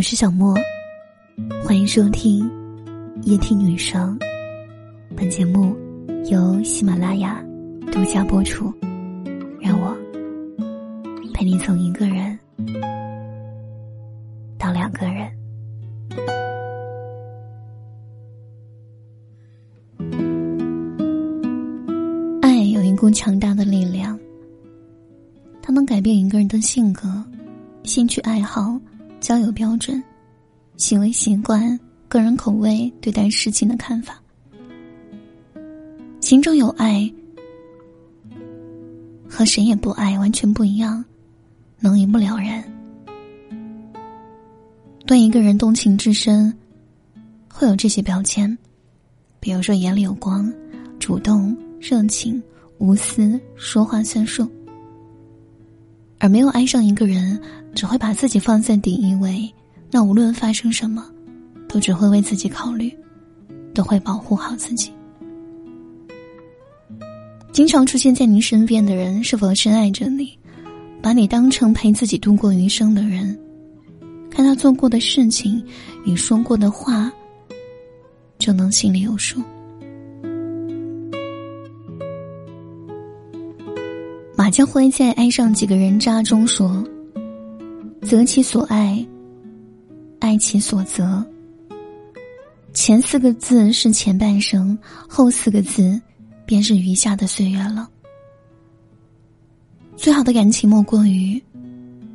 我是小莫，欢迎收听夜听女生。本节目由喜马拉雅独家播出。让我陪你从一个人到两个人。爱有一股强大的力量，它能改变一个人的性格、兴趣爱好。交友标准、行为习惯、个人口味、对待事情的看法，心中有爱和谁也不爱完全不一样，能一目了然。对一个人动情至深，会有这些标签，比如说眼里有光、主动、热情、无私、说话算数。而没有爱上一个人，只会把自己放在第一位，那无论发生什么，都只会为自己考虑，都会保护好自己。经常出现在你身边的人，是否深爱着你，把你当成陪自己度过余生的人？看他做过的事情与说过的话，就能心里有数。马家辉在《爱上几个人渣》中说：“择其所爱，爱其所择。前四个字是前半生，后四个字便是余下的岁月了。最好的感情莫过于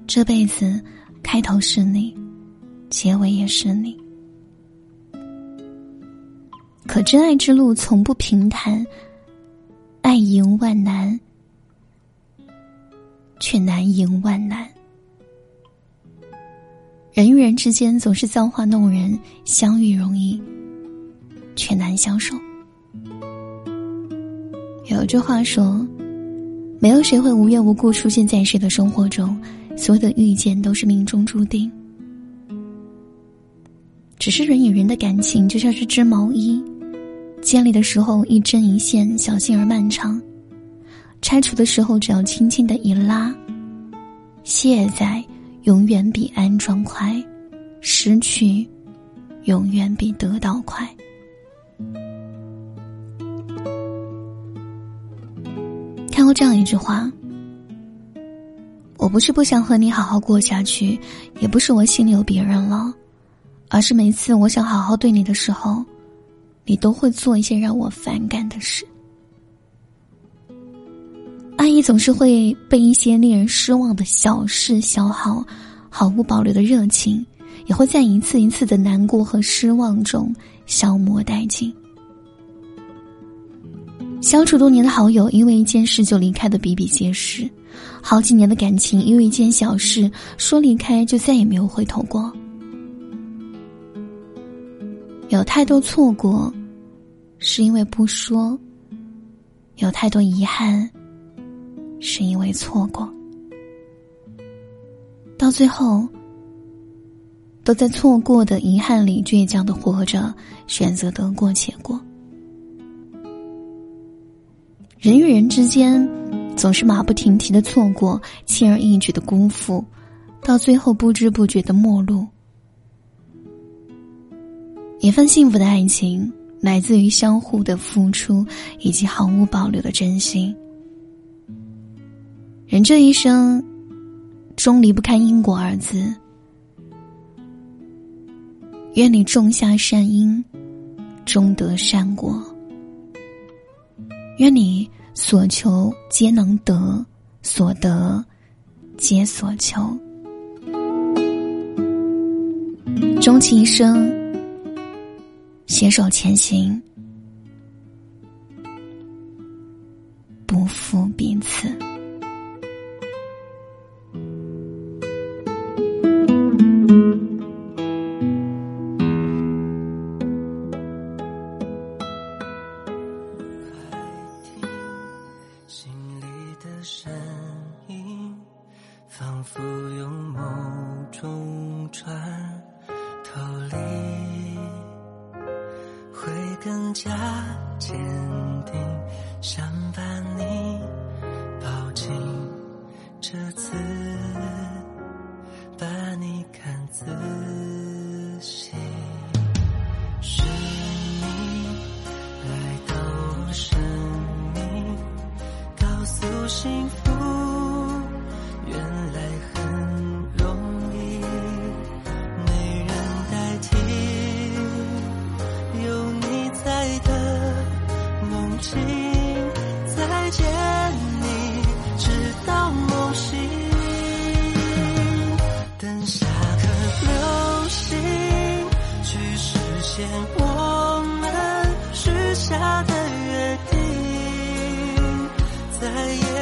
这辈子开头是你，结尾也是你。可真爱之路从不平坦，爱迎万难。”却难迎万难。人与人之间总是造化弄人，相遇容易，却难相守。有句话说：“没有谁会无缘无故出现在谁的生活中，所有的遇见都是命中注定。”只是人与人的感情就像是织毛衣，建立的时候一针一线，小心而漫长。拆除的时候，只要轻轻的一拉，卸载永远比安装快，失去永远比得到快。看过这样一句话：“我不是不想和你好好过下去，也不是我心里有别人了，而是每次我想好好对你的时候，你都会做一些让我反感的事。”你总是会被一些令人失望的小事消耗，毫无保留的热情也会在一次一次的难过和失望中消磨殆尽。相处多年的好友，因为一件事就离开的比比皆是；好几年的感情，因为一件小事说离开就再也没有回头过。有太多错过，是因为不说；有太多遗憾。是因为错过，到最后，都在错过的遗憾里倔强的活着，选择得过且过。人与人之间，总是马不停蹄的错过，轻而易举的辜负，到最后不知不觉的陌路。一份幸福的爱情，来自于相互的付出以及毫无保留的真心。人这一生，终离不开因果二字。愿你种下善因，终得善果。愿你所求皆能得，所得皆所求。终其一生，携手前行，不负彼此。身影仿佛有某种穿透力，会更加坚定，想把你抱紧，这次把你看仔细。幸福原来很容易，没人代替，有你在的梦境，再见你，直到梦醒，等下颗流星去实现我们许下的约定，再也